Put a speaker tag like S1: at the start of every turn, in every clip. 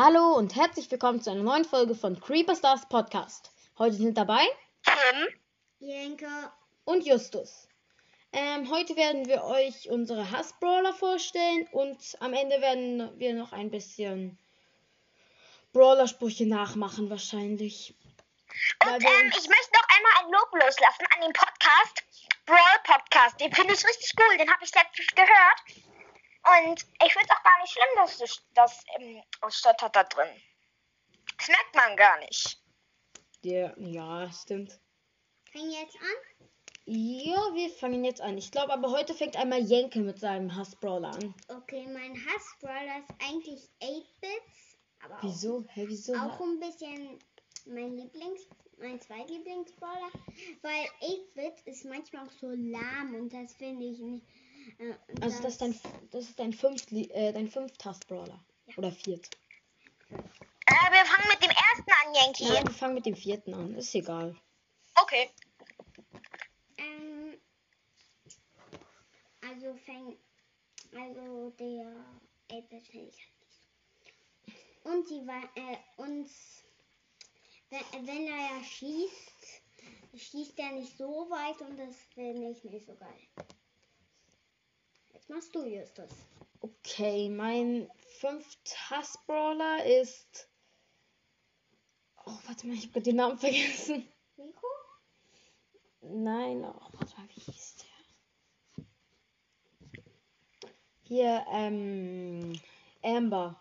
S1: Hallo und herzlich willkommen zu einer neuen Folge von Creeper Stars Podcast. Heute sind dabei
S2: Tim,
S3: Jenke,
S1: und Justus. Ähm, heute werden wir euch unsere Hass-Brawler vorstellen und am Ende werden wir noch ein bisschen Brawler-Sprüche nachmachen wahrscheinlich.
S2: Und ähm, ich möchte noch einmal ein Lob loslassen an den Podcast, Brawl Podcast. Den finde ich richtig cool, den habe ich letztens gehört. Und ich finde es auch gar nicht schlimm, dass das, das ähm, stottert da drin. Das merkt man gar nicht.
S1: Der, ja, stimmt.
S3: fang jetzt an.
S1: Ja, wir fangen jetzt an. Ich glaube aber heute fängt einmal Jenke mit seinem Hass-Brawler an.
S3: Okay, mein Hassbrawler ist eigentlich 8-Bits, aber auch,
S1: Wieso? Hä, wieso?
S3: auch ein bisschen mein Lieblings, mein Zweitlieblingsbrawler, weil 8-Bit ist manchmal auch so lahm und das finde ich nicht. Äh,
S1: Also das ist dein, das ist dein fünft, äh, dein fünft Hass-Brawler. Oder viert.
S2: Äh, wir fangen mit dem ersten an, Yankee.
S1: Nein, wir fangen mit dem vierten an. Ist egal.
S2: Okay.
S3: Ähm, also fängt, also der 8-Bit finde ich halt nicht so. Und die war, äh, und wenn, wenn er ja schießt, schießt er nicht so weit und das finde ich nicht so geil. Jetzt machst du, Justus.
S1: Okay, mein fünft Hass-Brawler ist. Oh, warte mal, ich habe gerade den Namen vergessen.
S3: Rico?
S1: Nein, oh, warte mal, wie hieß der? Hier, ähm. Amber.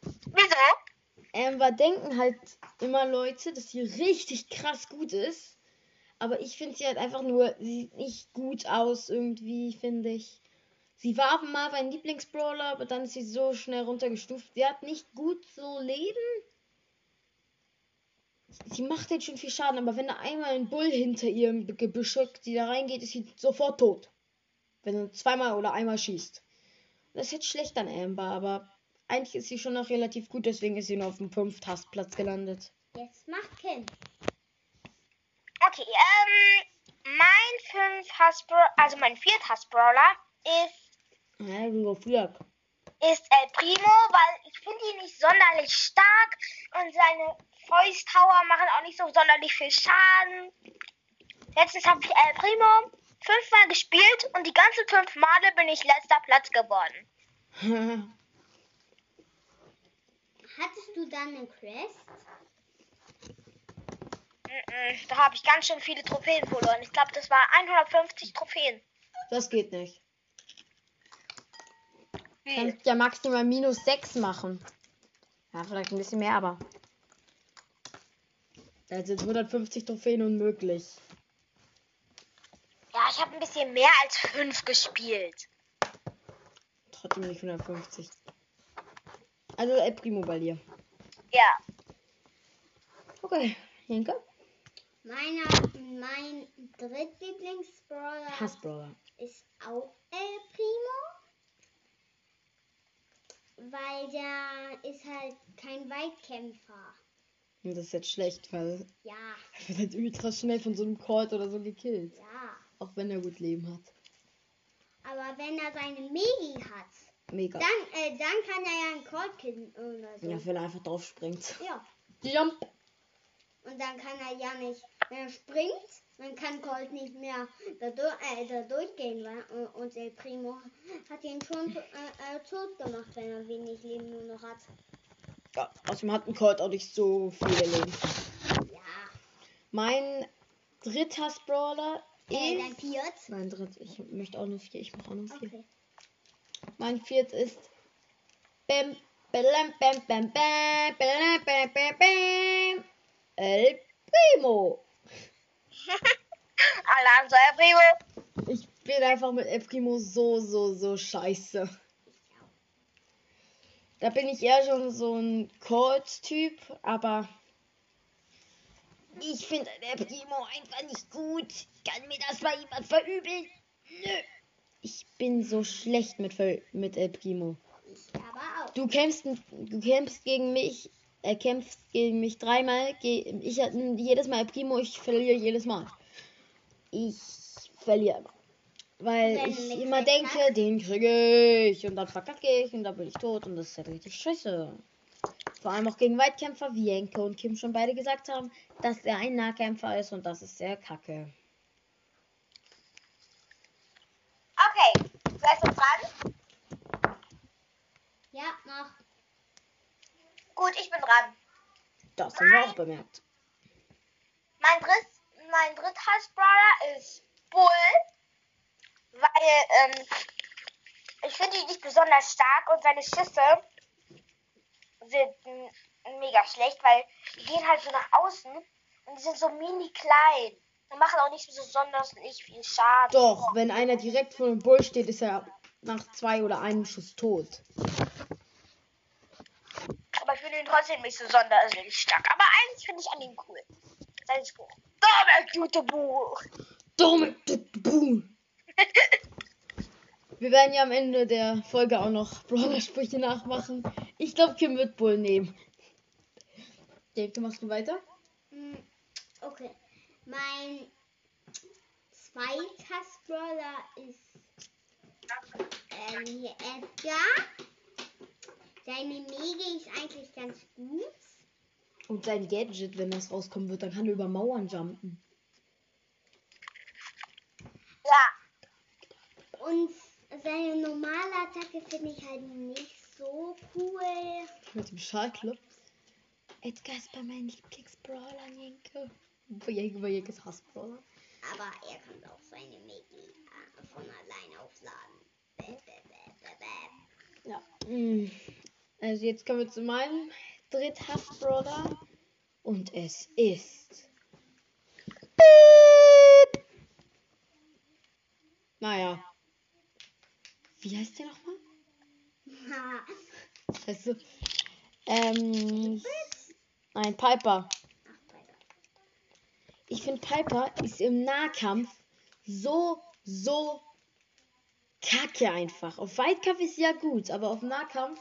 S2: Wieso?
S1: Amber denken halt immer Leute, dass sie richtig krass gut ist. Aber ich finde sie halt einfach nur, sie sieht nicht gut aus irgendwie, finde ich. Sie war mal mein Lieblingsbrawler, aber dann ist sie so schnell runtergestuft. Sie hat nicht gut so Leben. Sie macht jetzt schon viel Schaden, aber wenn da einmal ein Bull hinter ihrem Gebüsch die da reingeht, ist sie sofort tot. Wenn er zweimal oder einmal schießt. Das ist jetzt schlecht an Amber, aber eigentlich ist sie schon noch relativ gut, deswegen ist sie nur auf dem 5 Tastplatz gelandet.
S3: Jetzt macht Ken.
S2: Okay, ähm, mein 5 Hassbrawler, also mein 4 Hassbrawler ist
S1: Ja, nur Flirk.
S2: ist El Primo, weil ich finde ihn nicht sonderlich stark und seine Fäusttower machen auch nicht so sonderlich viel Schaden. Letztens habe ich El Primo fünfmal gespielt und die ganzen fünf Male bin ich letzter Platz geworden.
S3: Hattest du dann eine Quest?
S2: Mm-mm, Da habe ich ganz schön viele Trophäen verloren. Ich glaube, das war 150 Trophäen.
S1: das geht nicht.
S2: Wie?
S1: Kannst ja maximal minus 6 machen. Ja, vielleicht ein bisschen mehr, aber. Da sind 150 Trophäen unmöglich.
S2: Ja, ich habe ein bisschen mehr als fünf gespielt.
S1: Trotzdem nicht 150. Also El Primo bei dir.
S2: Ja.
S1: Okay, Henke?
S3: Meiner, mein drittlieblingsbrawler
S1: Hassbrawler.
S3: ist auch El Primo. Weil der ist halt kein Weitkämpfer.
S1: Und das ist jetzt schlecht, weil
S3: Ja,
S1: er wird halt ultra schnell von so einem Colt oder so gekillt.
S3: ja.
S1: Auch wenn er gut Leben hat.
S3: Aber wenn er seine Megi hat,
S1: Mega.
S3: dann, äh, dann kann er ja einen Colt killen oder so.
S1: Ja, wenn er einfach drauf springt.
S3: ja.
S1: Jump.
S3: Und dann kann er ja nicht, wenn er springt, dann kann Colt nicht mehr da, äh, da durchgehen. Weil, äh, und El Primo hat ihn schon äh, äh, tot gemacht, wenn er wenig Leben nur noch hat.
S1: Ja, außerdem hat ein Colt auch nicht so viele Leben.
S3: Ja.
S1: Mein dritter Brawler
S3: Äh, dein
S1: ist.
S3: Viert.
S1: Mein dritter. Ich möchte auch nur vier. Ich mache auch nur vier.
S3: Okay.
S1: Mein viert ist. Bam, bam, bam, bam, bam, bam, bam, bam, bam. El Primo.
S2: Alonso El Primo.
S1: Ich bin einfach mit El Primo so, so, so scheiße. Da bin ich eher schon so ein Colt-Typ, aber ich finde El Primo einfach nicht gut. Kann mir das mal jemand verübeln? Nö. Ich bin so schlecht mit, mit El Primo.
S3: Ich aber auch.
S1: Du kämpfst, du kämpfst gegen mich, er kämpft gegen mich dreimal. Ich jedes Mal Primo, ich verliere jedes Mal. Ich verliere. Weil
S3: Wenn
S1: ich
S3: du
S1: immer denke,
S3: hast.
S1: den kriege ich und dann verkacke ich und dann bin ich tot und das ist halt richtig scheiße. Vor allem auch gegen Weitkämpfer wie Jenke und Kim schon beide gesagt haben, dass er ein Nahkämpfer ist und das ist sehr kacke.
S2: Okay, ist jetzt dran?
S3: Ja, mach.
S2: Gut, ich bin dran.
S1: Das haben wir auch bemerkt.
S2: Mein, dritt, mein Dritthass-Brawler ist Bull, weil ähm, ich finde ihn nicht besonders stark und seine Schüsse sind mega schlecht, weil die gehen halt so nach außen und die sind so mini klein und machen auch nicht so besonders nicht viel Schaden.
S1: Doch, wenn einer direkt vor dem Bull steht, ist er nach zwei oder einem Schuss tot.
S2: Finde ihn trotzdem nicht so sonderlich stark. Aber eins finde ich an ihm cool. Sein Spruch. Gute Buch.
S1: Dumme Boom. Wir werden ja am Ende der Folge auch noch Brawler-Sprüche nachmachen. Ich glaube, Kim wird Bull nehmen. Denke, machst du weiter?
S3: Hm, Okay. Mein zweiter Brawler ist ähm, hier Edgar. Seine Mege ist eigentlich ganz gut.
S1: Und sein Gadget, wenn das rauskommen wird, dann kann er über Mauern jumpen.
S2: Ja.
S3: Und seine normale Attacke finde ich halt nicht so cool.
S1: Mit dem Schallclub. Edgar ist bei meinen Lieblingsbrawlern, Jenke. Bei Jenke, bei Jenke ist Hassbrawler.
S3: Aber er kann auch seine Mege äh, von alleine aufladen. Bäh, bäh, bäh.
S1: Ja. mm. Also jetzt kommen wir zu meinem Dritthass-Brawler. Und es ist. Piep. Naja. Wie heißt der nochmal? Also, ähm, ein Piper. Ich finde Piper ist im Nahkampf so, so kacke einfach. Auf Weitkampf ist sie ja gut, aber auf Nahkampf,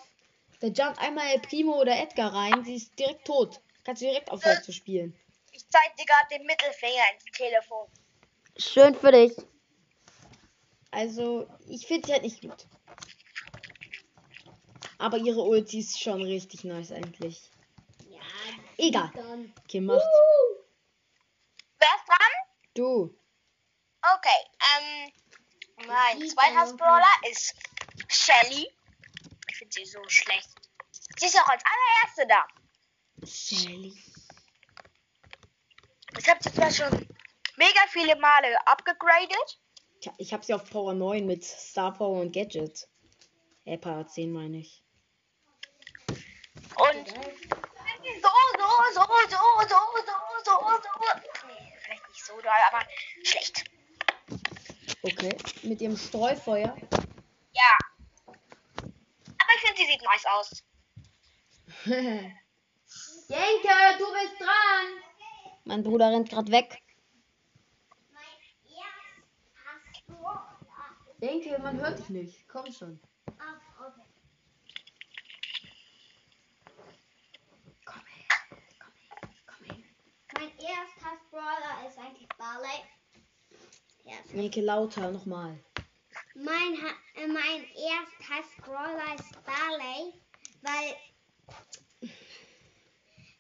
S1: da jumpt einmal El Primo oder Edgar rein, sie ist direkt tot. Kannst du direkt aufhören zu spielen.
S2: Ich zeig dir gerade den Mittelfinger ins Telefon.
S1: Schön für dich. Also, ich finde sie halt nicht gut. Aber ihre Ulti ist schon richtig nice eigentlich.
S3: Ja,
S1: Egal.
S3: dann.
S1: Gemacht.
S2: Wer ist dran?
S1: Du.
S2: Okay, ähm, mein zweiter Brawler ist Shelly. Sie so schlecht. Sie ist auch als allererste da.
S1: Shelly.
S2: Ich habe sie zwar schon mega viele Male abgegradet.
S1: Ich habe sie auf Power 9 mit Star Power und Gadget. Äh, Power 10 meine ich.
S2: Und so, so, so, so, so, so, so, so. Nee, vielleicht nicht so doll, aber schlecht.
S1: Okay. Mit ihrem Streufeuer.
S2: Ja. Aber ich finde, sie sieht nice aus.
S1: Jenke, du bist dran. Mein Bruder rennt gerade weg. Jenke, man hört dich nicht. Komm schon. Komm her. Komm her. Komm her.
S3: Mein erster Brawler ist eigentlich Barley.
S1: Jenke, lauter nochmal.
S3: Mein, Ha- äh, mein erster Scroller ist Barley, weil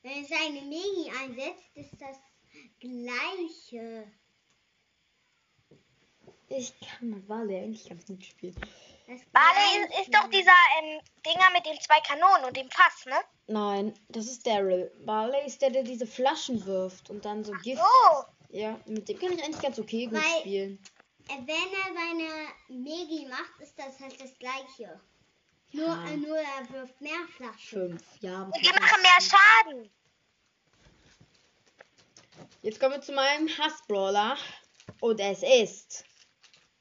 S3: wenn er seine Megi einsetzt, ist das gleiche.
S1: Ich kann mal Wale eigentlich ganz gut spielen.
S2: Barley ist, ist doch dieser ähm, Dinger mit den zwei Kanonen und dem Fass, ne?
S1: Nein, das ist Daryl. Barley ist der, der diese Flaschen wirft und dann so Gift.
S2: Oh,
S1: Ja, mit dem kann ich eigentlich ganz okay gut
S3: Weil-
S1: spielen.
S3: Äh, Wenn er seine Megi macht, ist das halt das gleiche. Nur,
S1: Ja.
S3: äh, nur er wirft mehr Flaschen.
S1: Fünf. Ja,
S2: und die machen mehr Schaden.
S1: Jetzt kommen wir zu meinem Hassbrawler. Und es ist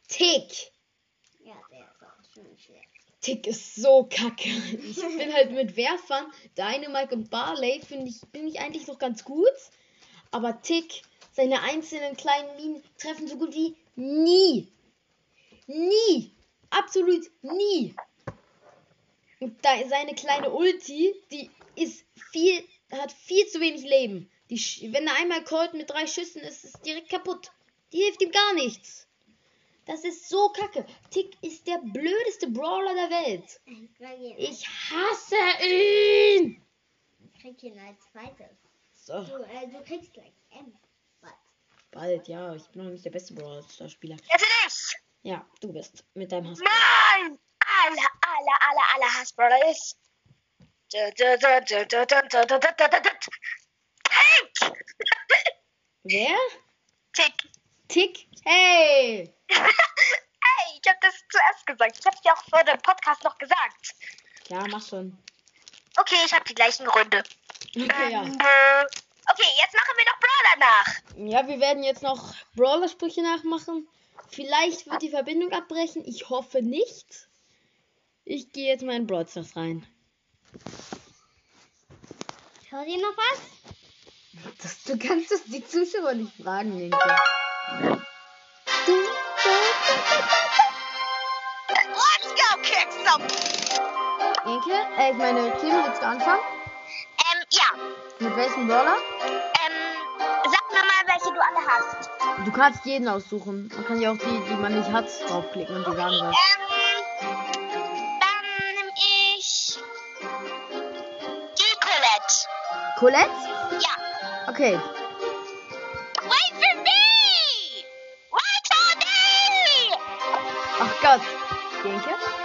S1: Tick.
S3: Ja, der ist auch schon schlecht.
S1: Tick ist so kacke. Ich bin halt mit Werfern, Dynamite und Barley, finde ich, bin ich eigentlich noch ganz gut. Aber Tick, seine einzelnen kleinen Minen treffen so gut wie nie. Nie. Absolut nie. Und da seine kleine Ulti, die ist viel, hat viel zu wenig Leben. Die, wenn er einmal callt mit drei Schüssen ist, ist direkt kaputt. Die hilft ihm gar nichts. Das ist so kacke. Tick ist der blödeste Brawler der Welt.
S3: Ich
S1: hasse ihn.
S3: ich krieg ihn als zweites.
S1: So,
S3: Du, äh, du kriegst gleich M.
S1: Bald, ja. Ich bin noch nicht der beste Brawler-Spieler.
S2: Jetzt ich.
S1: Ja, du bist mit deinem Hass.
S2: Mein aller, aller, aller, aller Hassbrother ist. Tick!
S1: Wer?
S2: Tick.
S1: Tick. Hey.
S2: Hey, ich hab das zuerst gesagt. Ich hab's dir auch vor dem Podcast noch gesagt.
S1: Ja, mach schon.
S2: Okay, ich hab die gleichen Gründe.
S1: Okay, ja.
S2: Ähm, äh, Okay, jetzt machen wir noch Brawler nach.
S1: Ja, wir werden jetzt noch Brawler-Sprüche nachmachen. Vielleicht wird die Verbindung abbrechen. Ich hoffe nicht. Ich gehe jetzt mal in Brawl Stars rein.
S3: Hört ihr noch was?
S1: Das, du kannst das die Zuschauer nicht fragen, Linke.
S2: Let's go kick some.
S1: Linke, äh, ich meine, Tim, willst du anfangen?
S2: Ähm, ja.
S1: Mit welchem Brawler?
S2: Ähm, sag mir mal, welche du alle hast.
S1: Du kannst jeden aussuchen. Man kann ja auch die, die man nicht hat, draufklicken und die sagen was.
S2: Ähm, dann nehm ich die Colette.
S1: Colette?
S2: Ja.
S1: Okay.
S2: Wait for me! Wait for me!
S1: Ach Gott. Linke?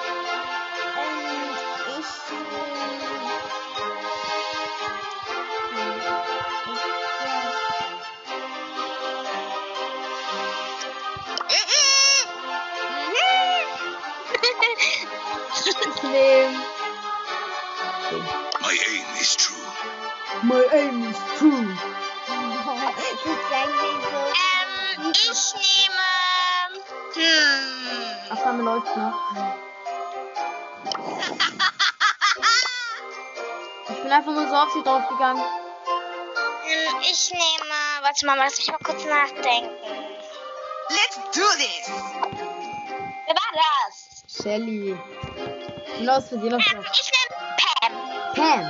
S3: Ich
S1: nehme.
S4: My aim is true.
S1: My aim is true.
S3: So.
S2: ähm, ich nehme... Hm...
S1: Aufnahme läuft noch. Ich bin einfach nur so auf sie draufgegangen.
S2: Ähm, Ich nehme... Warte mal, lass mich mal kurz nachdenken.
S5: Let's do this!
S2: Wer war das?
S1: Shelly. Ich bin aus Versehen auf
S2: Ähm, ich nehme Pam.
S1: Pam.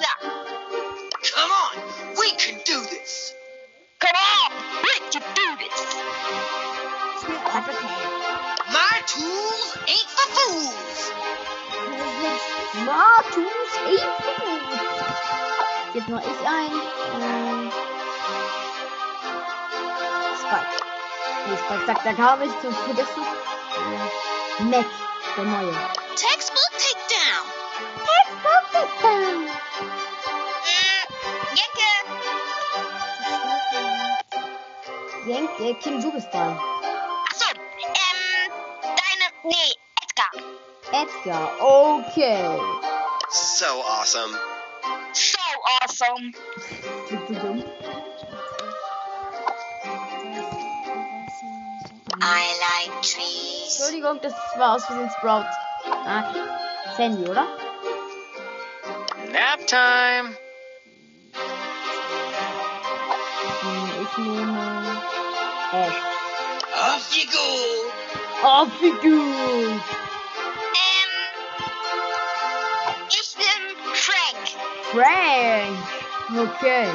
S2: Ja.
S5: Come on, we can do this!
S2: Come on, we can do this.
S5: My tools ain't for fools!
S1: Martus Ebenfalls. Jetzt noch ich ein. Ähm, Spike. Nee, Spike sagt ja gar nichts und vergessen. Äh, Mac, der neue.
S5: Textbook takedown!
S2: Hm, Jenke.
S1: Jenke, Kim, du bist dran.
S2: Achso, ähm, deine... Nee, Edgar.
S1: Edgar, okay.
S4: So awesome.
S2: So awesome.
S1: Klingt so dumm.
S5: I like trees.
S1: Entschuldigung, das war aus Versehen Sprout. Ah, Sandy, oder?
S6: Nap time.
S1: Hm, Ich nehme Ash.
S5: Off you go!
S1: Oh, wie gut.
S2: Ähm, ich bin Frank.
S1: Frank. Okay.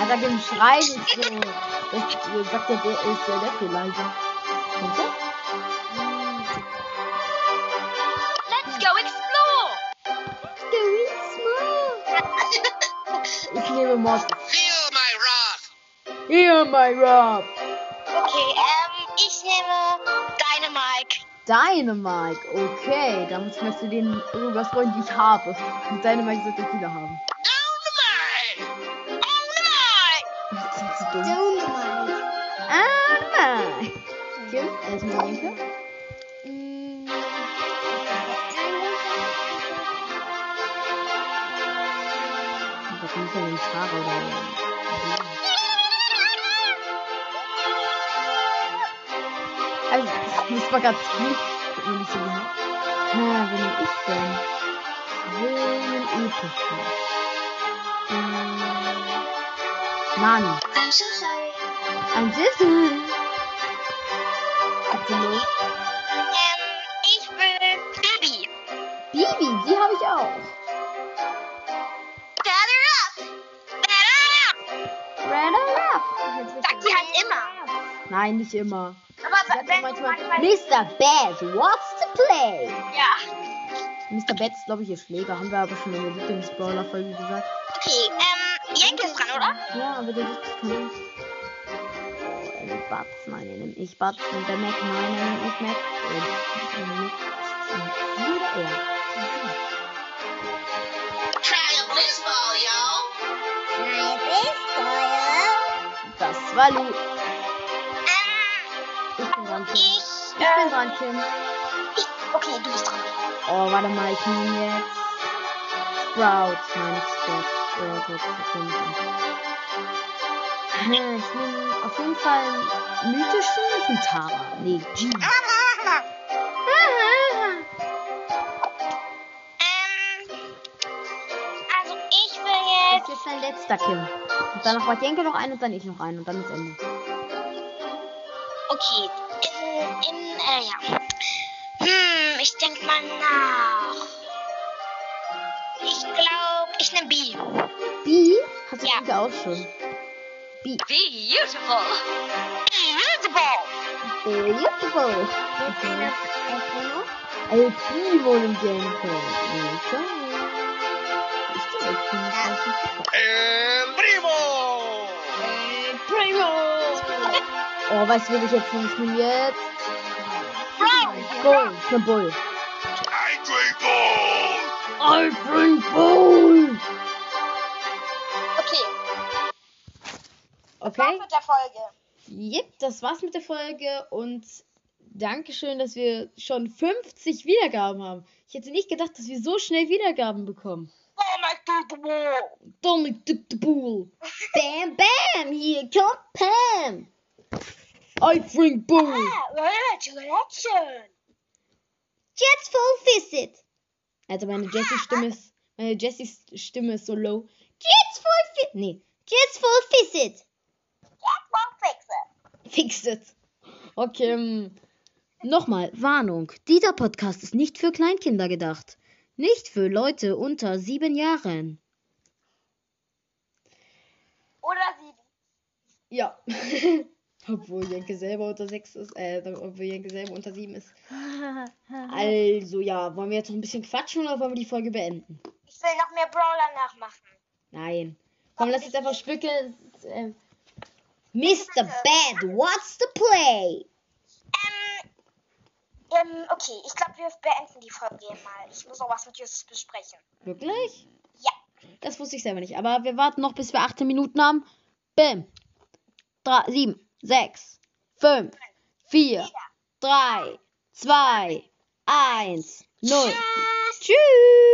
S1: Alter, dem Schrei nicht so. Das äh, sagt ja, der ist ja der viel leiser. Kennt ihr? Ich nehme Mortis.
S5: Feel my wrath!
S1: Hier, my Rob.
S2: Okay, ähm, ich nehme Dynamite.
S1: Dynamite. Okay, damit schmeißt du den rüberfreuen, die ich habe. Und Dynamite sollte viele haben.
S2: Dynamite.
S1: Dumm.
S3: Dynamite.
S1: Ah, nein. Kim, erstmal Linke. Da kommt ja ein Tara oder. Also, das war ganz gut. Hat man nicht so gehört. Ha, wen nehm ich denn? Wen epischen? Ähm, Mann.
S3: I'm so sorry.
S1: Ein Sissel. Absolut.
S2: Ähm, ich will Bibi.
S1: Bibi, die habe ich auch.
S2: Sagt die halt immer.
S1: Nein, nicht immer.
S2: Aber
S1: sagt
S2: wenn
S1: manchmal. Mr. Bad, what's the play?
S2: Ja.
S1: Mr. Bad ist, glaube ich, ihr Schläger. Haben wir aber schon in der Lieblingsbrawler-Folge gesagt.
S2: Okay, ähm, Jenke ist dran, oder?
S1: Ja, aber der Witz kann ich. Batz. Nein, er nimmt nicht Batz. Und der Mac, nein, er nimmt nicht Mac. Lu.
S2: Ähm,
S1: Ich bin dran, Kim.
S2: ich,
S1: Ich bin
S2: äh,
S1: dran, Kim.
S2: ich, okay, du bist dran.
S1: Oh, warte mal, ich nehme jetzt Sprout. Nein, nicht Sprout. Sprout wird Kim Ich nehme auf jeden Fall einen mythischen. Ich nehme Tara. Nee, G.
S2: jetzt.
S1: dein letzter, Kim. Und danach war Jenke noch ein und dann ich noch ein und dann ist Ende.
S2: Okay, in, in, äh, ja. Hm, ich denk mal nach. Ich glaube, ich nehme B.
S1: B hat
S2: Ja.
S1: ja. auch schon. B.
S5: Beautiful.
S2: Beautiful.
S1: Beautiful.
S3: El Primo.
S1: El Primo nimmt Jenke. Okay. El Primo?
S4: El Primo!
S1: Oh, weißt du, wen ich jetzt? Ich nehme jetzt Bull. Ich nehme Bull.
S4: I drink Bull!
S1: I drink Bull.
S2: Okay,
S1: Okay.
S2: mit der Folge.
S1: Yep, das war's mit der Folge und Dankeschön, dass wir schon 50 Wiedergaben haben. Ich hätte nicht gedacht, dass wir so schnell Wiedergaben bekommen.
S2: Oh mein Gott,
S1: Dominic took the bull. Bam, bam, hier kommt Pam. I drink bull.
S2: Ah, Gretchen.
S1: Jets full visit. Also meine Jessie-Stimme ist, meine Jessies Stimme ist so low. Jets full visit. Nee, Jets full visit.
S2: Jetzt mal fixe.
S1: Fix it. Okay. ähm, Nochmal, Warnung. Dieser Podcast ist nicht für Kleinkinder gedacht. Nicht für Leute unter sieben Jahren.
S2: Oder sieben.
S1: Ja. Obwohl Jenke selber unter sechs ist, äh, obwohl Jenke selber unter sieben ist. Also ja, wollen wir jetzt noch ein bisschen quatschen oder wollen wir die Folge beenden?
S2: Ich will noch mehr Brawler nachmachen.
S1: Nein. Komm, lass jetzt einfach spücken. Ähm, Mr. Bad, what's the play?
S2: Ähm, okay, ich glaube, wir beenden die Folge hier mal. Ich muss noch was mit Justus besprechen.
S1: Wirklich?
S2: Ja.
S1: Das wusste ich selber nicht. Aber wir warten noch, bis wir 18 Minuten haben. Bim. 3, 7, 6, 5, 4, 3, 2, 1, 0. Tschüss.